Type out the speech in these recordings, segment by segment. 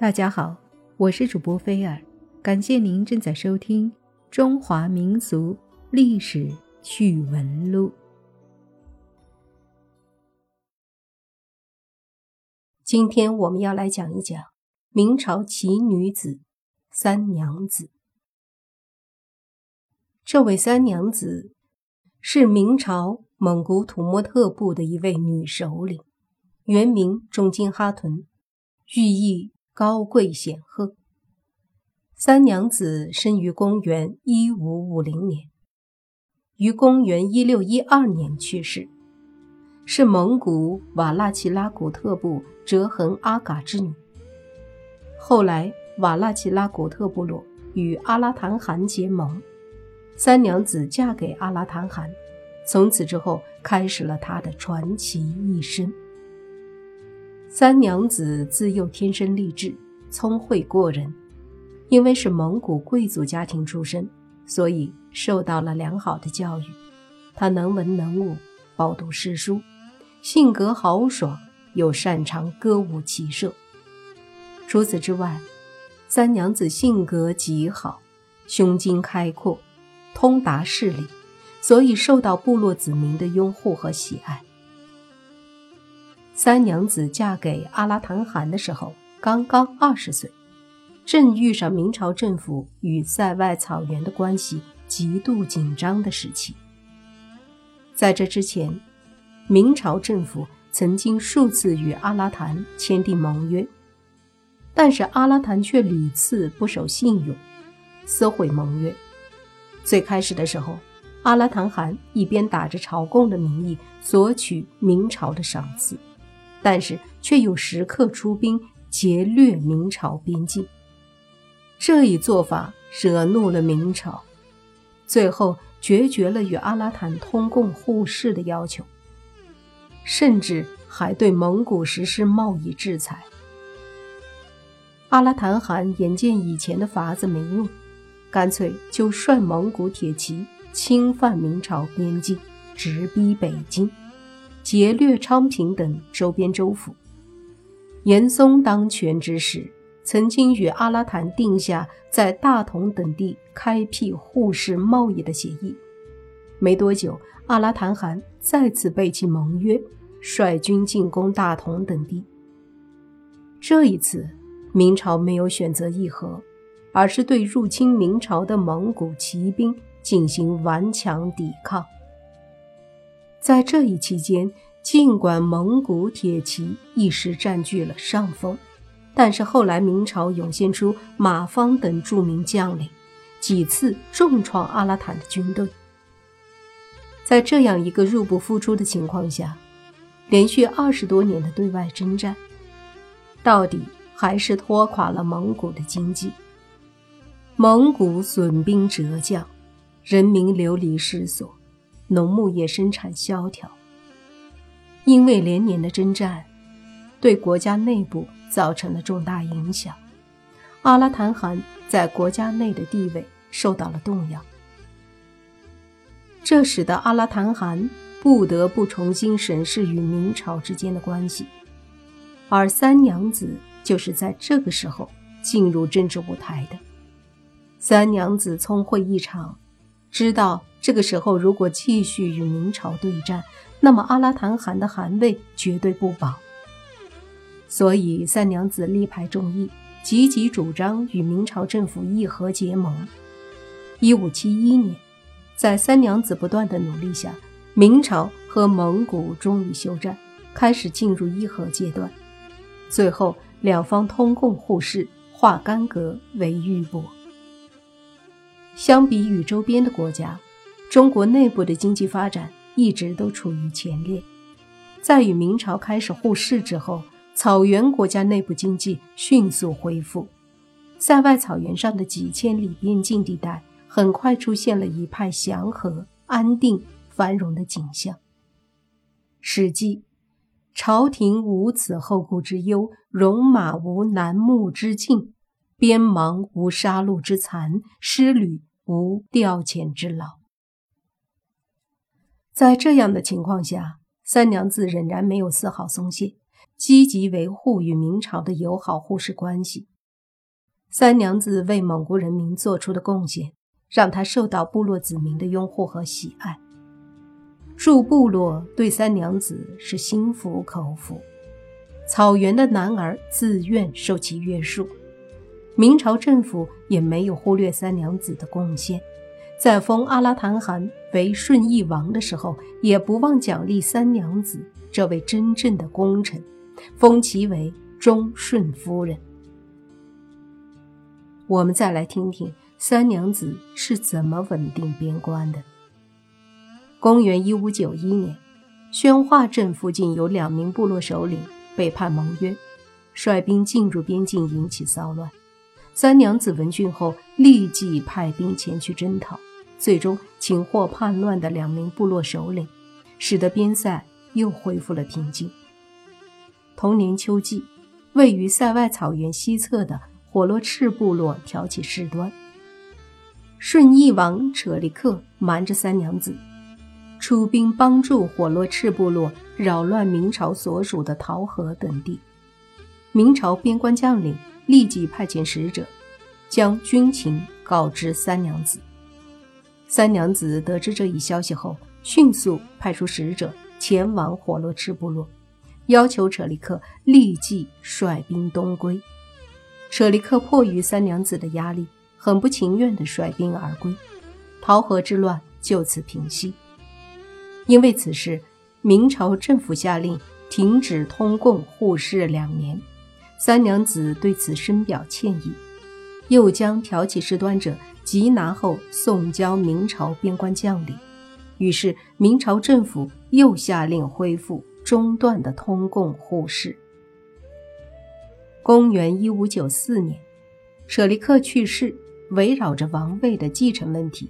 大家好，我是主播菲尔，感谢您正在收听《中华民俗历史趣闻录》。今天我们要来讲一讲明朝奇女子三娘子。这位三娘子是明朝蒙古土默特部的一位女首领，原名忠金哈屯，寓意。高贵显赫。三娘子生于公元一五五零年，于公元一六一二年去世，是蒙古瓦剌齐拉古特部哲恒阿嘎之女。后来，瓦剌齐拉古特部落与阿拉坦汗结盟，三娘子嫁给阿拉坦汗，从此之后开始了她的传奇一生。三娘子自幼天生丽质，聪慧过人。因为是蒙古贵族家庭出身，所以受到了良好的教育。她能文能武，饱读诗书，性格豪爽，又擅长歌舞骑射。除此之外，三娘子性格极好，胸襟开阔，通达事理，所以受到部落子民的拥护和喜爱。三娘子嫁给阿拉坦汗的时候，刚刚二十岁，正遇上明朝政府与塞外草原的关系极度紧张的时期。在这之前，明朝政府曾经数次与阿拉坦签订盟约，但是阿拉坦却屡次不守信用，撕毁盟约。最开始的时候，阿拉坦汗一边打着朝贡的名义索取明朝的赏赐。但是却又时刻出兵劫掠明朝边境，这一做法惹怒了明朝，最后决绝了与阿拉坦通共互市的要求，甚至还对蒙古实施贸易制裁。阿拉坦汗眼见以前的法子没用，干脆就率蒙古铁骑侵犯明朝边境，直逼北京。劫掠昌平等周边州府。严嵩当权之时，曾经与阿拉坦定下在大同等地开辟互市贸易的协议。没多久，阿拉坦汗再次背弃盟约，率军进攻大同等地。这一次，明朝没有选择议和，而是对入侵明朝的蒙古骑兵进行顽强抵抗。在这一期间，尽管蒙古铁骑一时占据了上风，但是后来明朝涌现出马芳等著名将领，几次重创阿拉坦的军队。在这样一个入不敷出的情况下，连续二十多年的对外征战，到底还是拖垮了蒙古的经济。蒙古损兵折将，人民流离失所。农牧业生产萧条，因为连年的征战，对国家内部造成了重大影响。阿拉坦汗在国家内的地位受到了动摇，这使得阿拉坦汗不得不重新审视与明朝之间的关系。而三娘子就是在这个时候进入政治舞台的。三娘子聪慧异常，知道。这个时候，如果继续与明朝对战，那么阿拉坦汗的汗位绝对不保。所以，三娘子力排众议，积极主张与明朝政府议和结盟。一五七一年，在三娘子不断的努力下，明朝和蒙古终于休战，开始进入议和阶段。最后，两方通共互市，化干戈为玉帛。相比于周边的国家，中国内部的经济发展一直都处于前列，在与明朝开始互市之后，草原国家内部经济迅速恢复，塞外草原上的几千里边境地带很快出现了一派祥和、安定、繁荣的景象。《史记》：“朝廷无此后顾之忧，戎马无南牧之境，边芒无杀戮之残，师旅无调遣之劳。”在这样的情况下，三娘子仍然没有丝毫松懈，积极维护与明朝的友好互市关系。三娘子为蒙古人民做出的贡献，让她受到部落子民的拥护和喜爱。诸部落对三娘子是心服口服，草原的男儿自愿受其约束。明朝政府也没有忽略三娘子的贡献，在封阿拉坦汗为顺义王的时候，也不忘奖励三娘子这位真正的功臣，封其为忠顺夫人。我们再来听听三娘子是怎么稳定边关的。公元一五九一年，宣化镇附近有两名部落首领背叛盟约，率兵进入边境，引起骚乱。三娘子闻讯后，立即派兵前去征讨，最终擒获叛乱的两名部落首领，使得边塞又恢复了平静。同年秋季，位于塞外草原西侧的火罗赤部落挑起事端，顺义王扯力克瞒着三娘子，出兵帮助火罗赤部落扰乱明朝所属的桃河等地。明朝边关将领。立即派遣使者，将军情告知三娘子。三娘子得知这一消息后，迅速派出使者前往火罗赤部落，要求扯力克立即率兵东归。扯力克迫于三娘子的压力，很不情愿地率兵而归。桃河之乱就此平息。因为此事，明朝政府下令停止通贡互市两年。三娘子对此深表歉意，又将挑起事端者缉拿后送交明朝边关将领。于是，明朝政府又下令恢复中断的通贡互市。公元一五九四年，舍利克去世，围绕着王位的继承问题，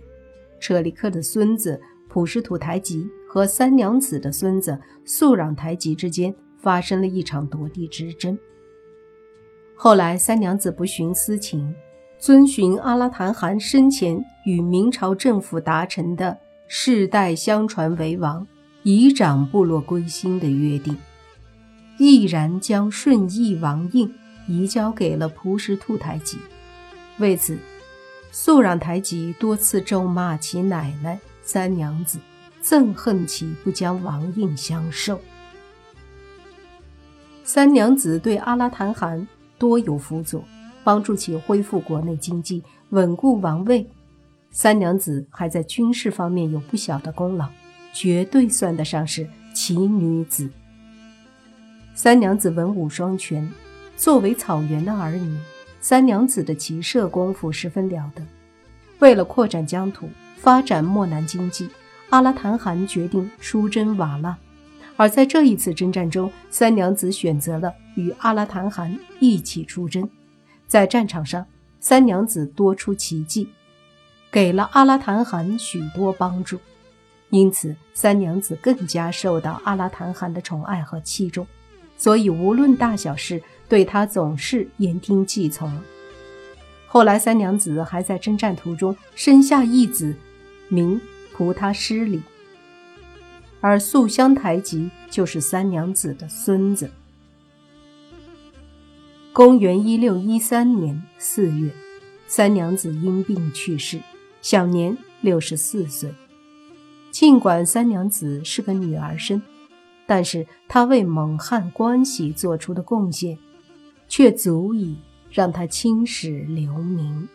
舍利克的孙子普什图台吉和三娘子的孙子素壤台吉之间发生了一场夺地之争。后来，三娘子不徇私情，遵循阿拉坦汗生前与明朝政府达成的世代相传为王、以长部落归心的约定，毅然将顺义王印移交给了蒲什兔台吉。为此，素壤台吉多次咒骂其奶奶三娘子，憎恨其不将王印相授。三娘子对阿拉坦汗。多有辅佐，帮助其恢复国内经济，稳固王位。三娘子还在军事方面有不小的功劳，绝对算得上是奇女子。三娘子文武双全，作为草原的儿女，三娘子的骑射功夫十分了得。为了扩展疆土，发展漠南经济，阿拉坦汗决定出征瓦剌。而在这一次征战中，三娘子选择了与阿拉坦汗一起出征。在战场上，三娘子多出奇迹，给了阿拉坦汗许多帮助，因此三娘子更加受到阿拉坦汗的宠爱和器重，所以无论大小事，对他总是言听计从。后来，三娘子还在征战途中生下一子，名蒲他失里。而素香台吉就是三娘子的孙子。公元一六一三年四月，三娘子因病去世，享年六十四岁。尽管三娘子是个女儿身，但是她为蒙汉关系做出的贡献，却足以让她青史留名。